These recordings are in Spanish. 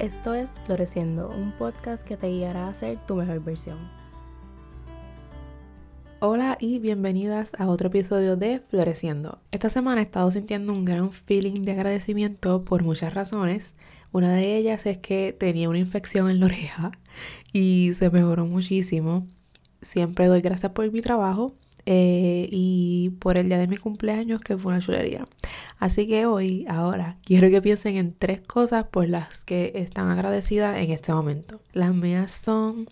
Esto es Floreciendo, un podcast que te guiará a ser tu mejor versión. Hola y bienvenidas a otro episodio de Floreciendo. Esta semana he estado sintiendo un gran feeling de agradecimiento por muchas razones. Una de ellas es que tenía una infección en la oreja y se mejoró muchísimo. Siempre doy gracias por mi trabajo eh, y por el día de mi cumpleaños que fue una chulería. Así que hoy, ahora, quiero que piensen en tres cosas por las que están agradecidas en este momento. Las mías son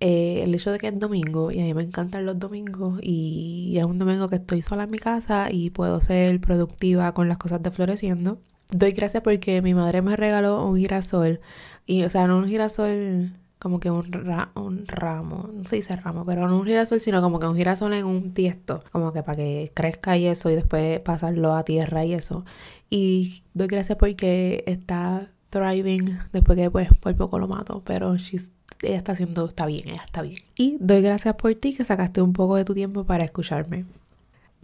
eh, el hecho de que es domingo y a mí me encantan los domingos y es un domingo que estoy sola en mi casa y puedo ser productiva con las cosas de floreciendo. Doy gracias porque mi madre me regaló un girasol y, o sea, no un girasol como que un, un ramo, no se dice ramo, pero no un girasol, sino como que un girasol en un tiesto, como que para que crezca y eso y después pasarlo a tierra y eso. Y doy gracias porque está thriving después que pues por poco lo mato, pero ella está haciendo, está bien, ella está bien. Y doy gracias por ti que sacaste un poco de tu tiempo para escucharme.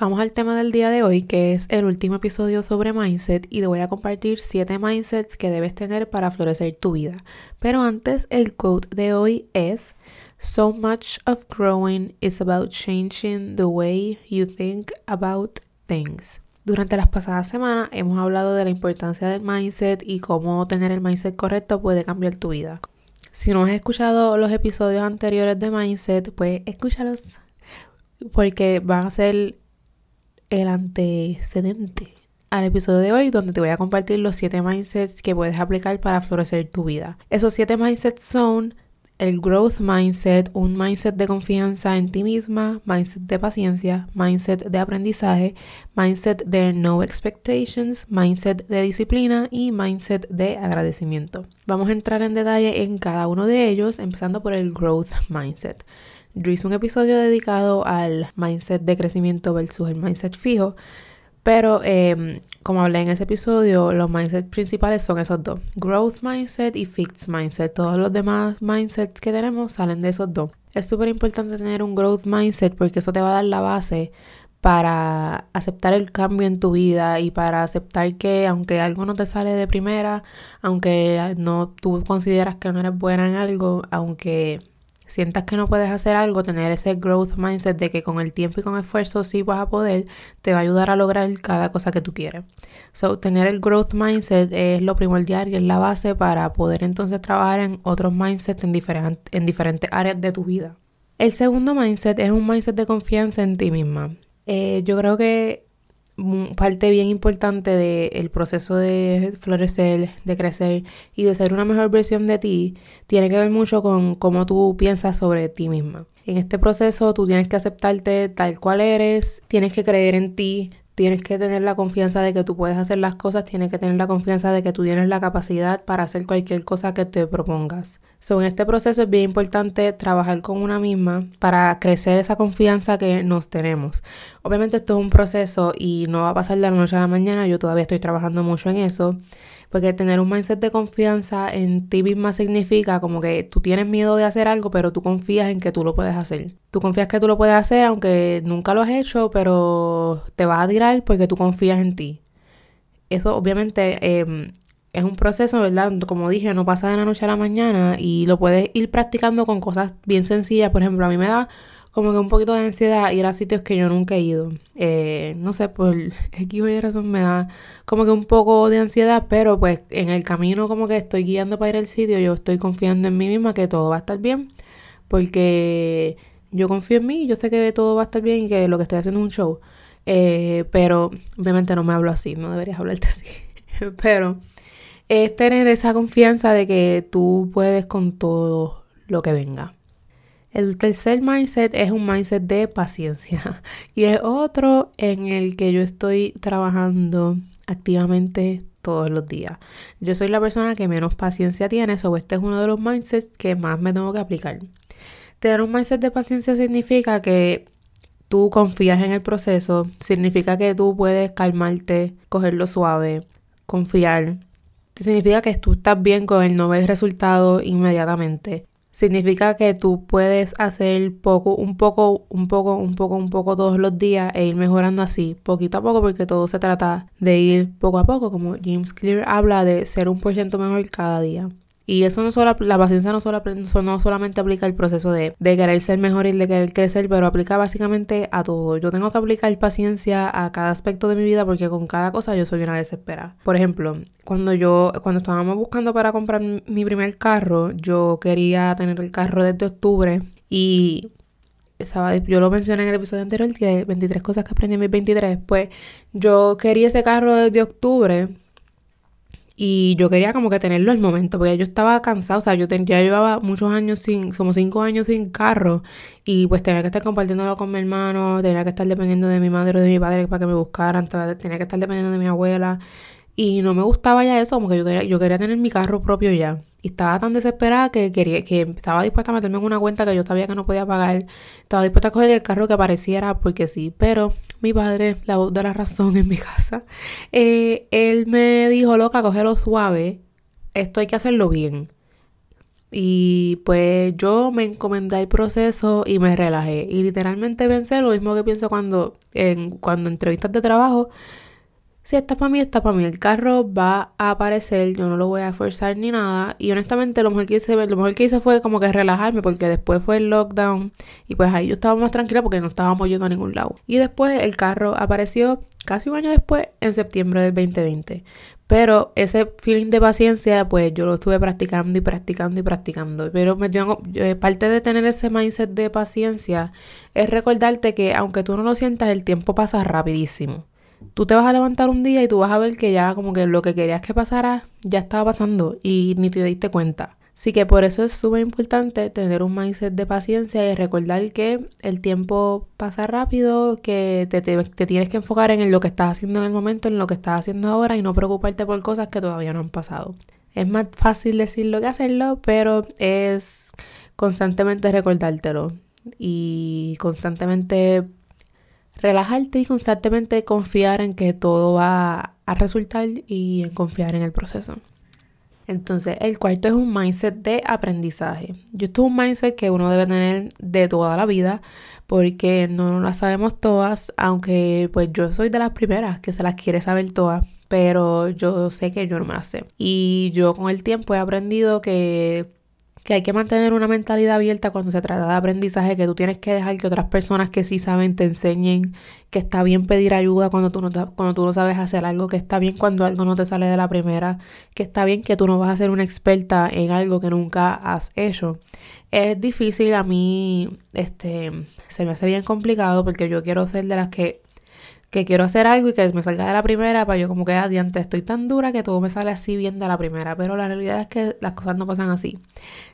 Vamos al tema del día de hoy, que es el último episodio sobre mindset y te voy a compartir 7 mindsets que debes tener para florecer tu vida. Pero antes, el quote de hoy es So much of growing is about changing the way you think about things. Durante las pasadas semanas hemos hablado de la importancia del mindset y cómo tener el mindset correcto puede cambiar tu vida. Si no has escuchado los episodios anteriores de mindset, pues escúchalos porque van a ser el antecedente al episodio de hoy donde te voy a compartir los 7 mindsets que puedes aplicar para florecer tu vida. Esos 7 mindsets son el growth mindset, un mindset de confianza en ti misma, mindset de paciencia, mindset de aprendizaje, mindset de no expectations, mindset de disciplina y mindset de agradecimiento. Vamos a entrar en detalle en cada uno de ellos, empezando por el growth mindset. Yo hice un episodio dedicado al mindset de crecimiento versus el mindset fijo. Pero em, como hablé en ese episodio, los mindsets principales son esos dos. Growth mindset y fixed mindset. Todos los demás mindsets que tenemos salen de esos dos. Es súper importante tener un growth mindset porque eso te va a dar la base para aceptar el cambio en tu vida y para aceptar que aunque algo no te sale de primera, aunque no tú consideras que no eres buena en algo, aunque sientas que no puedes hacer algo, tener ese growth mindset de que con el tiempo y con esfuerzo sí vas a poder, te va a ayudar a lograr cada cosa que tú quieres. So, tener el growth mindset es lo primordial y es la base para poder entonces trabajar en otros mindsets en, en diferentes áreas de tu vida. El segundo mindset es un mindset de confianza en ti misma. Eh, yo creo que parte bien importante del proceso de florecer, de crecer y de ser una mejor versión de ti tiene que ver mucho con cómo tú piensas sobre ti misma. En este proceso tú tienes que aceptarte tal cual eres, tienes que creer en ti, tienes que tener la confianza de que tú puedes hacer las cosas, tienes que tener la confianza de que tú tienes la capacidad para hacer cualquier cosa que te propongas. So, en este proceso es bien importante trabajar con una misma para crecer esa confianza que nos tenemos. Obviamente esto es un proceso y no va a pasar de la noche a la mañana, yo todavía estoy trabajando mucho en eso, porque tener un mindset de confianza en ti misma significa como que tú tienes miedo de hacer algo, pero tú confías en que tú lo puedes hacer. Tú confías que tú lo puedes hacer aunque nunca lo has hecho, pero te vas a tirar porque tú confías en ti. Eso obviamente em, es un proceso, ¿verdad? Como dije, no pasa de la noche a la mañana y lo puedes ir practicando con cosas bien sencillas. Por ejemplo, a mí me da como que un poquito de ansiedad ir a sitios que yo nunca he ido. Eh, no sé, por X o Y razón me da como que un poco de ansiedad, pero pues en el camino como que estoy guiando para ir al sitio, yo estoy confiando en mí misma que todo va a estar bien, porque yo confío en mí, yo sé que todo va a estar bien y que lo que estoy haciendo es un show. Eh, pero obviamente no me hablo así, no deberías hablarte así. pero es tener esa confianza de que tú puedes con todo lo que venga. El tercer mindset es un mindset de paciencia y es otro en el que yo estoy trabajando activamente todos los días. Yo soy la persona que menos paciencia tiene, so este es uno de los mindsets que más me tengo que aplicar. Tener un mindset de paciencia significa que tú confías en el proceso, significa que tú puedes calmarte, cogerlo suave, confiar significa que tú estás bien con el no ver resultado inmediatamente. significa que tú puedes hacer poco, un poco, un poco, un poco, un poco todos los días e ir mejorando así, poquito a poco, porque todo se trata de ir poco a poco, como James Clear habla de ser un por ciento mejor cada día. Y eso no solo, la paciencia no, solo, no solamente aplica el proceso de, de querer ser mejor y de querer crecer, pero aplica básicamente a todo. Yo tengo que aplicar paciencia a cada aspecto de mi vida porque con cada cosa yo soy una desesperada. Por ejemplo, cuando yo, cuando estábamos buscando para comprar mi primer carro, yo quería tener el carro desde octubre y estaba, yo lo mencioné en el episodio anterior, que 23 cosas que aprendí en mis 23, pues yo quería ese carro desde octubre y yo quería como que tenerlo al momento, porque yo estaba cansada, o sea, yo ya llevaba muchos años sin, como cinco años sin carro, y pues tenía que estar compartiéndolo con mi hermano, tenía que estar dependiendo de mi madre o de mi padre para que me buscaran, tenía que estar dependiendo de mi abuela, y no me gustaba ya eso, como que yo, yo quería tener mi carro propio ya. Y estaba tan desesperada que quería, que estaba dispuesta a meterme en una cuenta que yo sabía que no podía pagar. Estaba dispuesta a coger el carro que apareciera porque sí. Pero mi padre, la voz de la razón en mi casa, eh, él me dijo, loca, cógelo suave. Esto hay que hacerlo bien. Y pues yo me encomendé al proceso y me relajé. Y literalmente pensé lo mismo que pienso cuando en cuando entrevistas de trabajo si está para mí, está para mí. El carro va a aparecer, yo no lo voy a forzar ni nada. Y honestamente, lo mejor que hice, lo mejor que hice fue como que relajarme, porque después fue el lockdown. Y pues ahí yo estaba más tranquila porque no estábamos yendo a ningún lado. Y después el carro apareció casi un año después, en septiembre del 2020. Pero ese feeling de paciencia, pues yo lo estuve practicando y practicando y practicando. Pero me dio, parte de tener ese mindset de paciencia es recordarte que aunque tú no lo sientas, el tiempo pasa rapidísimo tú te vas a levantar un día y tú vas a ver que ya como que lo que querías que pasara ya estaba pasando y ni te diste cuenta. Así que por eso es súper importante tener un mindset de paciencia y recordar que el tiempo pasa rápido, que te, te, tienes que enfocar en lo que estás haciendo en el momento, en lo que estás haciendo ahora y no preocuparte por cosas que todavía no han pasado. Es más fácil decirlo que hacerlo, pero es constantemente recordártelo y constantemente relajarte y constantemente confiar en que todo va a resultar y en confiar en el proceso. Entonces, el cuarto es un mindset de aprendizaje. Yo esto es un mindset que uno debe tener de toda la vida porque no las sabemos todas, aunque pues yo soy de las primeras que se las quiere saber todas, pero yo sé que yo no me las sé. Y yo con el tiempo he aprendido que que hay que mantener una mentalidad abierta cuando se trata de aprendizaje, que tú tienes que dejar que otras personas que sí saben te enseñen, que está bien pedir ayuda cuando tú no, cuando tú no sabes hacer algo, que está bien cuando algo no te sale de la primera, que está bien que tú no vas a ser una experta en algo que nunca has hecho. Es difícil a mí, este, se me hace bien complicado porque yo quiero ser de las que que quiero hacer algo y que me salga de la primera, para yo como que adiante, estoy tan dura que todo me sale así bien de la primera, pero la realidad es que las cosas no pasan así.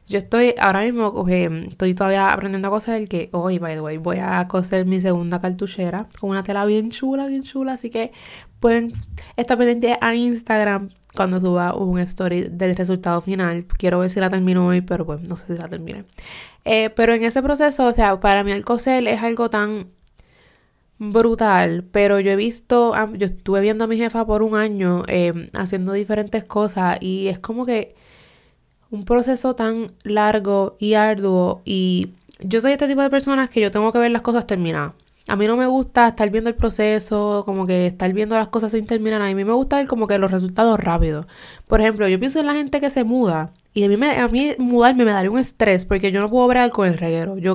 Yo estoy ahora mismo, estoy todavía aprendiendo a coser, que hoy, by the way, voy a coser mi segunda cartuchera con una tela bien chula, bien chula, así que pueden estar pendientes a Instagram cuando suba un story del resultado final. Quiero ver si la termino hoy, pero pues no sé si la termine. Eh, pero en ese proceso, o sea, para mí el coser es algo tan brutal, pero yo he visto, yo estuve viendo a mi jefa por un año em, haciendo diferentes cosas y es como que un proceso tan largo y arduo y yo soy este tipo de personas que yo tengo que ver las cosas terminadas. A mí no me gusta estar viendo el proceso, como que estar viendo las cosas sin terminar. A mí me gusta ver como que los resultados rápidos. Por ejemplo, yo pienso en la gente que se muda y a mí, me, a mí mudarme me daría un estrés porque yo no puedo bregar con el reguero. Yo,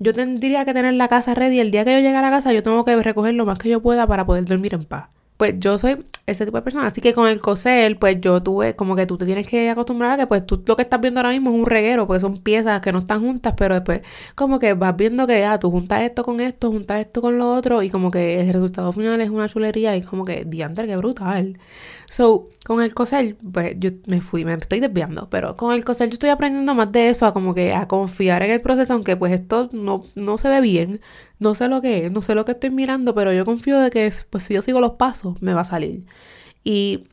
yo tendría que tener la casa ready. El día que yo llegue a la casa, yo tengo que recoger lo más que yo pueda para poder dormir en paz pues yo soy ese tipo de persona. Así que con el coser, pues yo tuve como que tú te tienes que acostumbrar a que pues tú lo que estás viendo ahora mismo es un reguero, porque son piezas que no están juntas, pero después como que vas viendo que ah, tú juntas esto con esto, juntas esto con lo otro y como que el resultado final es una chulería y como que diantre, qué brutal. So, con el coser, pues yo me fui, me estoy desviando, pero con el coser yo estoy aprendiendo más de eso, a como que a confiar en el proceso, aunque pues esto no, no se ve bien, no sé lo que es, no sé lo que estoy mirando, pero yo confío de que pues si yo sigo los pasos, me va a salir. Y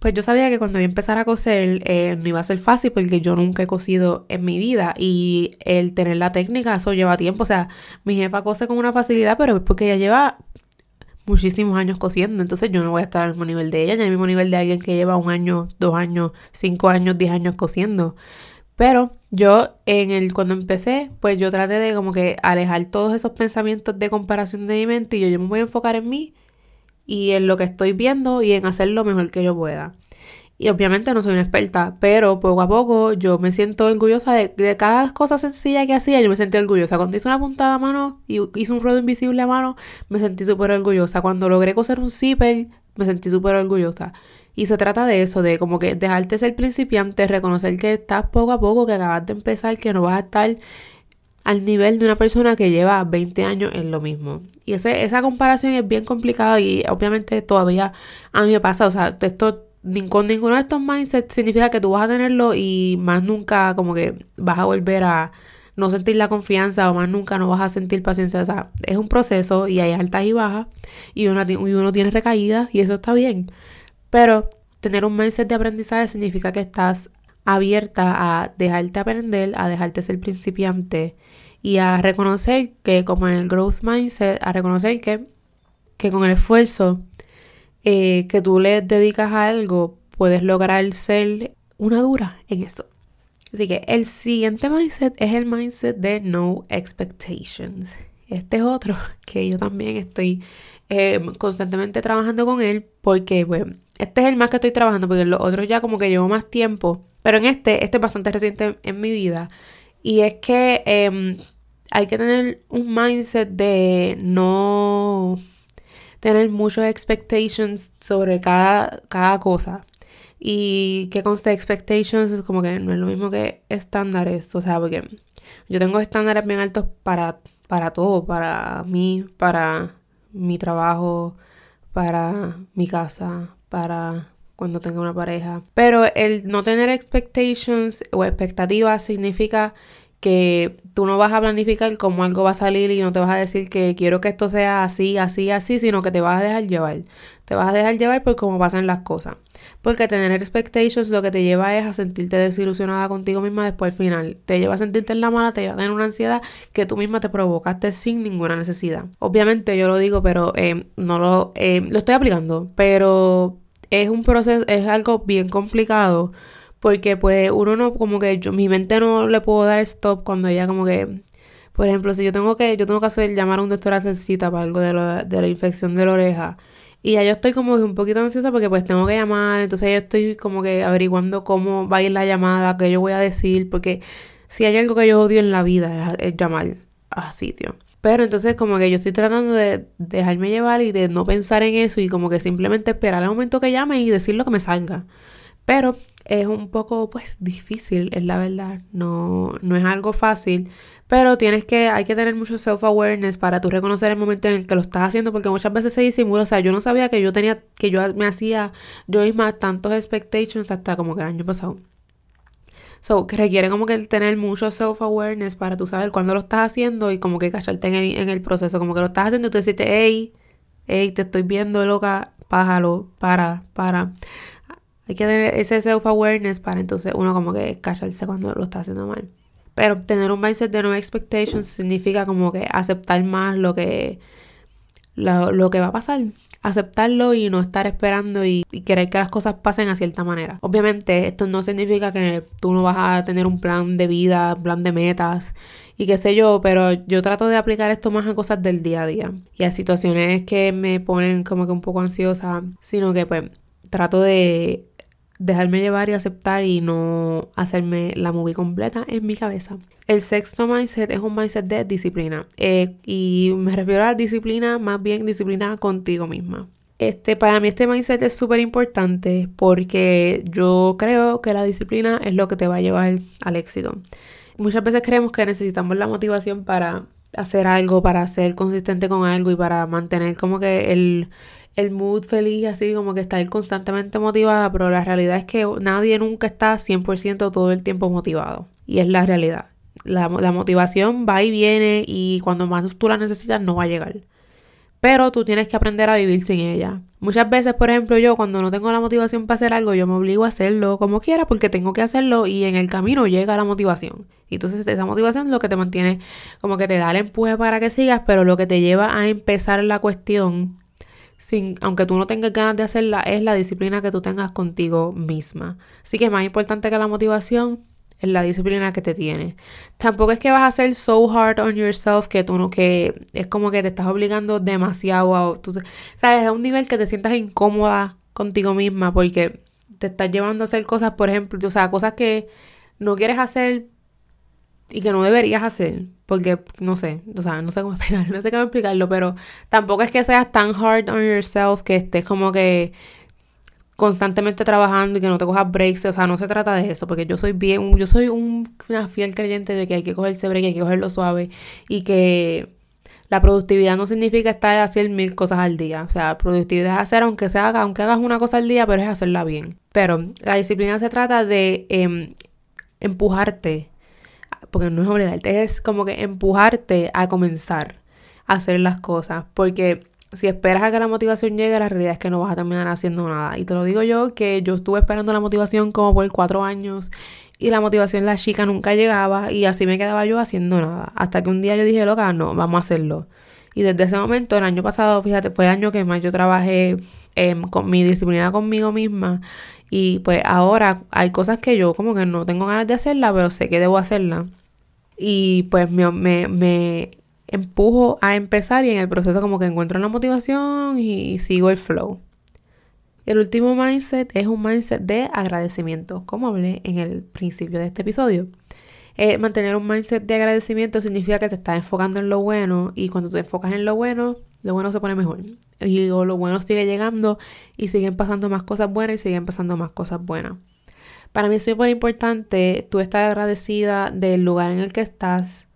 pues yo sabía que cuando yo empezara a coser eh, no iba a ser fácil porque yo nunca he cosido en mi vida y el tener la técnica, eso lleva tiempo. O sea, mi jefa cose con una facilidad, pero es porque ella lleva muchísimos años cosiendo, entonces yo no voy a estar al mismo nivel de ella, ni al mismo nivel de alguien que lleva un año, dos años, cinco años, diez años cosiendo. Pero yo en el cuando empecé, pues yo traté de como que alejar todos esos pensamientos de comparación de mi mente y yo, me voy a enfocar en mí y en lo que estoy viendo y en hacer lo mejor que yo pueda. Y obviamente no soy una experta, pero poco a poco yo me siento orgullosa de, cada cosa sencilla que hacía, yo me sentí orgullosa. Cuando hice una puntada a mano y hice un ruedo invisible a mano, me sentí súper orgullosa. Cuando logré coser un zipper, me sentí súper orgullosa. Y se trata de eso, de como que dejarte ser principiante, reconocer que estás poco a poco, que acabas de empezar, que no vas a estar al nivel de una persona que lleva 20 años en lo mismo. Y ese, esa comparación es bien complicada y obviamente todavía a mí me pasa, o sea, esto con ninguno de estos mindsets significa que tú vas a tenerlo y más nunca como que vas a volver a no sentir la confianza o más nunca no vas a sentir paciencia. O sea, es un proceso y hay altas y bajas y uno, y uno tiene recaídas y eso está bien. Pero tener un mindset de aprendizaje significa que estás abierta a dejarte aprender, a dejarte ser principiante y a reconocer que como en el growth mindset, a reconocer que, que con el esfuerzo eh, que tú le dedicas a algo, puedes lograr ser una dura en eso. Así que el siguiente mindset es el mindset de no expectations. Este es otro que yo también estoy eh, constantemente trabajando con él porque, bueno, este es el más que estoy trabajando porque los otros ya como que llevo más tiempo. Pero en este, este es bastante reciente en mi vida. Y es que em, hay que tener un mindset de no tener muchos expectations sobre cada, cada cosa. Y que conste expectations es como que no es lo mismo que estándares. O sea, porque yo tengo estándares bien altos para, para todo, para mí, para mi trabajo, para mi casa, para cuando tenga una pareja. Pero el no tener expectations o expectativas significa que tú no vas a planificar cómo algo va a salir y no te vas a decir que quiero que esto sea así, así, así, sino que te vas a dejar llevar. Te vas a dejar llevar por cómo pasan las cosas. Porque tener expectations lo que te lleva es a sentirte desilusionada contigo misma después al final. Te lleva a sentirte en la mala, te lleva a tener una ansiedad que tú misma te provocaste sin ninguna necesidad. Obviamente yo lo digo, pero eh, no lo, eh, lo estoy aplicando. Pero es un proceso, es algo bien complicado porque pues uno no, como que yo, mi mente no le puedo dar stop cuando ella como que, por ejemplo, si yo tengo que, yo tengo que hacer, llamar a un doctor a cita para algo de, de la infección de la oreja. Y ya yo estoy como un poquito ansiosa porque pues tengo que llamar, entonces yo estoy como que averiguando cómo va a ir la llamada, qué yo voy a decir, porque si hay algo que yo odio en la vida es, llamar a sitio. Pero entonces como que yo estoy tratando de dejarme llevar y de no pensar en eso y como que simplemente esperar al momento que llame y decir lo que me salga. Pero es un poco pues difícil, es la verdad. No, no es algo fácil. Pero tienes que, hay que tener mucho self-awareness para tú reconocer el momento en el que lo estás haciendo, porque muchas veces se disimula. O sea, yo no sabía que yo tenía, que yo me hacía yo misma tantos expectations hasta como que el año pasado. So, que requiere como que tener mucho self-awareness para tú saber cuándo lo estás haciendo y como que cacharte en el, en el proceso. Como que lo estás haciendo y tú decirte, hey, hey, te estoy viendo loca, pájalo, para, para. Hay que tener ese self-awareness para entonces uno como que callarse cuando lo está haciendo mal. Pero tener un mindset de no expectations significa como que aceptar más lo que, lo, que va a pasar. Aceptarlo y no estar esperando y, querer que las cosas pasen a cierta manera. Obviamente esto no significa que tú no vas a tener un plan de vida, un plan de metas y qué sé yo, pero yo trato de aplicar esto más a cosas del día a día y a situaciones que me ponen como que un poco ansiosa, sino que pues trato de dejarme llevar y aceptar y no hacerme la movie completa en mi cabeza. El sexto mindset es un mindset de disciplina. Eh, y me refiero a disciplina, más bien disciplina contigo misma. Este, para mí este mindset es súper importante porque yo creo que la disciplina es lo que te va a llevar al éxito. Muchas veces creemos que necesitamos la motivación para hacer algo, para ser consistente con algo y para mantener como que el, el mood feliz, así como que estar constantemente motivada, pero la realidad es que nadie nunca está 100% todo el tiempo motivado. Y es la realidad. La, motivación va y viene y cuando más tú la necesitas no va a llegar. Pero tú tienes que aprender a vivir sin ella. Muchas veces, por ejemplo, yo cuando no tengo la motivación para hacer algo, yo me obligo a hacerlo como quiera porque tengo que hacerlo y en el camino llega la motivación. Y entonces esa motivación es lo que te mantiene, como que te da el empuje para que sigas, pero lo que te lleva a empezar la cuestión sin, aunque tú no tengas ganas de hacerla, es la disciplina que tú tengas contigo misma. Así que más importante que la motivación en la disciplina que te tiene. Tampoco es que vas a ser so hard on yourself que tú no, que es como que te estás obligando demasiado a, tú, sabes, a un nivel que te sientas incómoda contigo misma porque te estás llevando a hacer cosas, por ejemplo, o sea, cosas que no quieres hacer y que no deberías hacer, porque no sé, o sea, no sé cómo explicarlo, no sé cómo explicarlo, pero tampoco es que seas tan hard on yourself que estés como que constantemente trabajando y que no te cojas breaks, o sea, no se trata de eso, porque yo soy bien, yo soy una fiel creyente de que hay que cogerse break, hay que cogerlo suave y que la productividad no significa estar haciendo mil cosas al día, o sea, productividad es hacer aunque se aunque hagas una cosa al día, pero es hacerla bien. Pero la disciplina se trata de em, empujarte, porque no es obligarte, es como que empujarte a comenzar a hacer las cosas, porque si esperas a que la motivación llegue, la realidad es que no vas a terminar haciendo nada. Y te lo digo yo, que yo estuve esperando la motivación como por cuatro años y la motivación la chica nunca llegaba y así me quedaba yo haciendo nada. Hasta que un día yo dije, loca, no, vamos a hacerlo. Y desde ese momento, el año pasado, fíjate, fue el año que más yo trabajé em, con mi disciplina conmigo misma. Y pues ahora hay cosas que yo como que no tengo ganas de hacerla, pero sé que debo hacerla. Y pues me, me, me empujo a empezar y en el proceso como que encuentro la motivación y sigo el flow. El último mindset es un mindset de agradecimiento, como hablé en el principio de este episodio. Eh, mantener un mindset de agradecimiento significa que te estás enfocando en lo bueno y cuando te enfocas en lo bueno, lo bueno se pone mejor. Y lo bueno sigue llegando y siguen pasando más cosas buenas y siguen pasando más cosas buenas. Para mí es súper importante tú estar agradecida del lugar en el que estás,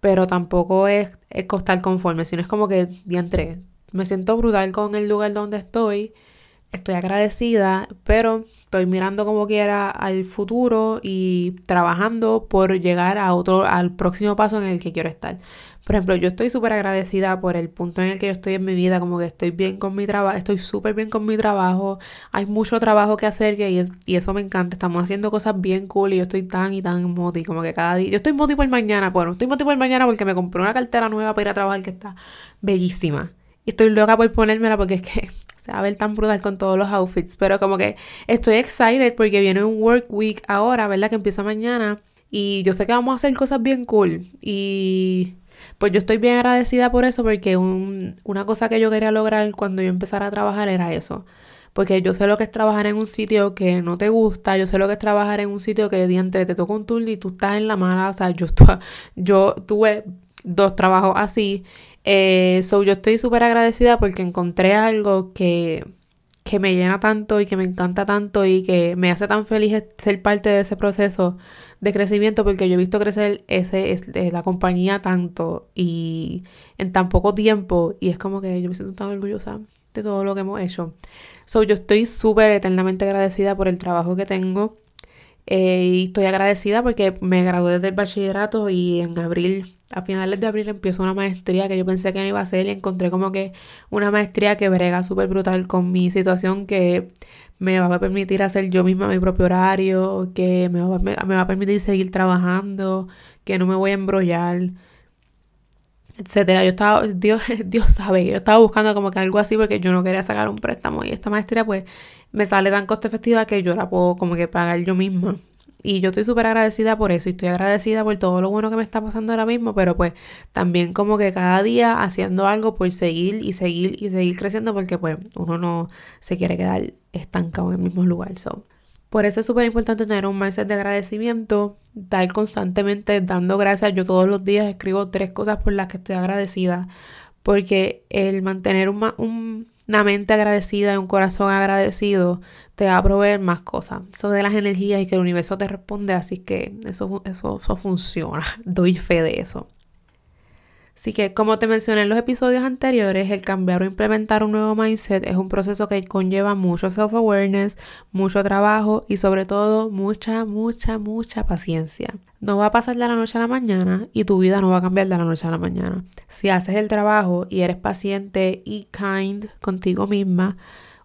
pero tampoco es, es estar conforme, sino es como que entré. Me siento brutal con el lugar donde estoy, estoy agradecida, pero estoy mirando como quiera al futuro y trabajando por llegar a otro, al próximo paso en el que quiero estar. Por ejemplo, yo estoy súper agradecida por el punto en el que yo estoy en mi vida, como que estoy bien con mi trabajo, estoy súper bien con mi trabajo, hay mucho trabajo que hacer y, y, eso me encanta, estamos haciendo cosas bien cool y yo estoy tan y tan moti, como que cada día, yo estoy moti por mañana, bueno, estoy moti por mañana porque me compré una cartera nueva para ir a trabajar que está bellísima. Y estoy loca por ponérmela porque es que se a ver tan brutal con todos los outfits, pero como que estoy excited porque viene un work week ahora, ¿verdad? Que empieza mañana y yo sé que vamos a hacer cosas bien cool y pues yo estoy bien agradecida por eso porque una cosa que yo quería lograr cuando yo empezara a trabajar era eso. Porque yo sé lo que es trabajar en un sitio que no te gusta, yo sé lo que es trabajar en un sitio que diante te toca un turno y tú estás en la mala. O sea, yo tuve dos trabajos así. Eh, so yo estoy súper agradecida porque encontré algo que, que me llena tanto y que me encanta tanto y que me hace tan feliz ser parte de ese proceso de crecimiento porque yo he visto crecer ese, es, la compañía tanto y en tan poco tiempo y es como que yo me siento tan orgullosa de todo lo que hemos hecho. So, yo estoy súper eternamente agradecida por el trabajo que tengo eh, y estoy agradecida porque me gradué del bachillerato y en abril, a finales de abril empiezo una maestría que yo pensé que no iba a hacer y encontré como que una maestría que brega súper brutal con mi situación que me va a permitir hacer yo misma mi propio horario, que me va, me va a permitir seguir trabajando, que no me voy a embrollar etcétera. Yo estaba, Dios, Dios sabe, yo estaba buscando como que algo así porque yo no quería sacar un préstamo y esta maestría pues me sale tan coste efectiva que yo la puedo como que pagar yo misma. Y yo estoy súper agradecida por eso y estoy agradecida por todo lo bueno que me está pasando ahora mismo, pero pues también como que cada día haciendo algo por seguir y seguir y seguir creciendo porque pues uno no se quiere quedar estancado en el mismo lugar. So. Por eso es súper importante tener un mindset de agradecimiento, estar constantemente dando gracias. Yo todos los días escribo tres cosas por las que estoy agradecida, porque el mantener una mente agradecida y un corazón agradecido te va a proveer más cosas. Eso de las energías y que el universo te responde, así que eso, eso, eso funciona. Doy fe de eso. Así que, como te mencioné en los episodios anteriores, el cambiar o implementar un nuevo mindset es un proceso que conlleva mucho self-awareness, mucho trabajo y sobre todo mucha, mucha, mucha paciencia. No va a pasar de la noche a la mañana y tu vida no va a cambiar de la noche a la mañana. Si haces el trabajo y eres paciente y kind contigo misma,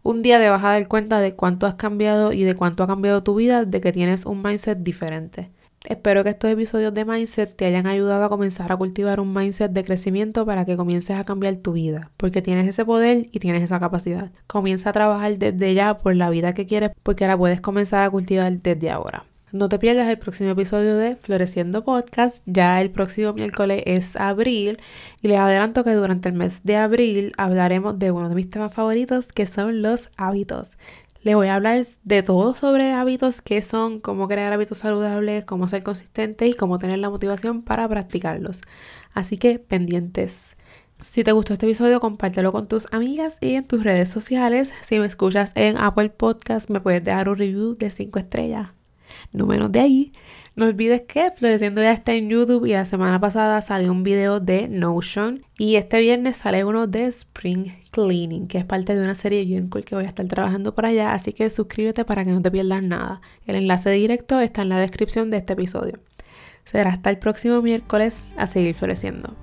un día te vas a dar cuenta de cuánto has cambiado y de cuánto ha cambiado tu vida de que tienes un mindset diferente. Espero que estos episodios de Mindset te hayan ayudado a comenzar a cultivar un mindset de crecimiento para que comiences a cambiar tu vida, porque tienes ese poder y tienes esa capacidad. Comienza a trabajar desde ya por la vida que quieres, porque la puedes comenzar a cultivar desde ahora. No te pierdas el próximo episodio de Floreciendo Podcast. Ya el próximo miércoles es abril y les adelanto que durante el mes de abril hablaremos de uno de mis temas favoritos que son los hábitos. Les voy a hablar de todo sobre hábitos, qué son, cómo crear hábitos saludables, cómo ser consistente y cómo tener la motivación para practicarlos. Así que pendientes. Si te gustó este episodio, compártelo con tus amigas y en tus redes sociales. Si me escuchas en Apple Podcast, me puedes dejar un review de 5 estrellas no menos de ahí. No olvides que Floreciendo ya está en YouTube y la semana pasada salió un video de Notion y este viernes sale uno de Spring Cleaning, que es parte de una serie Cool que voy a estar trabajando por allá, así que suscríbete para que no te pierdas nada. El enlace directo está en la descripción de este episodio. Será hasta el próximo miércoles a seguir floreciendo.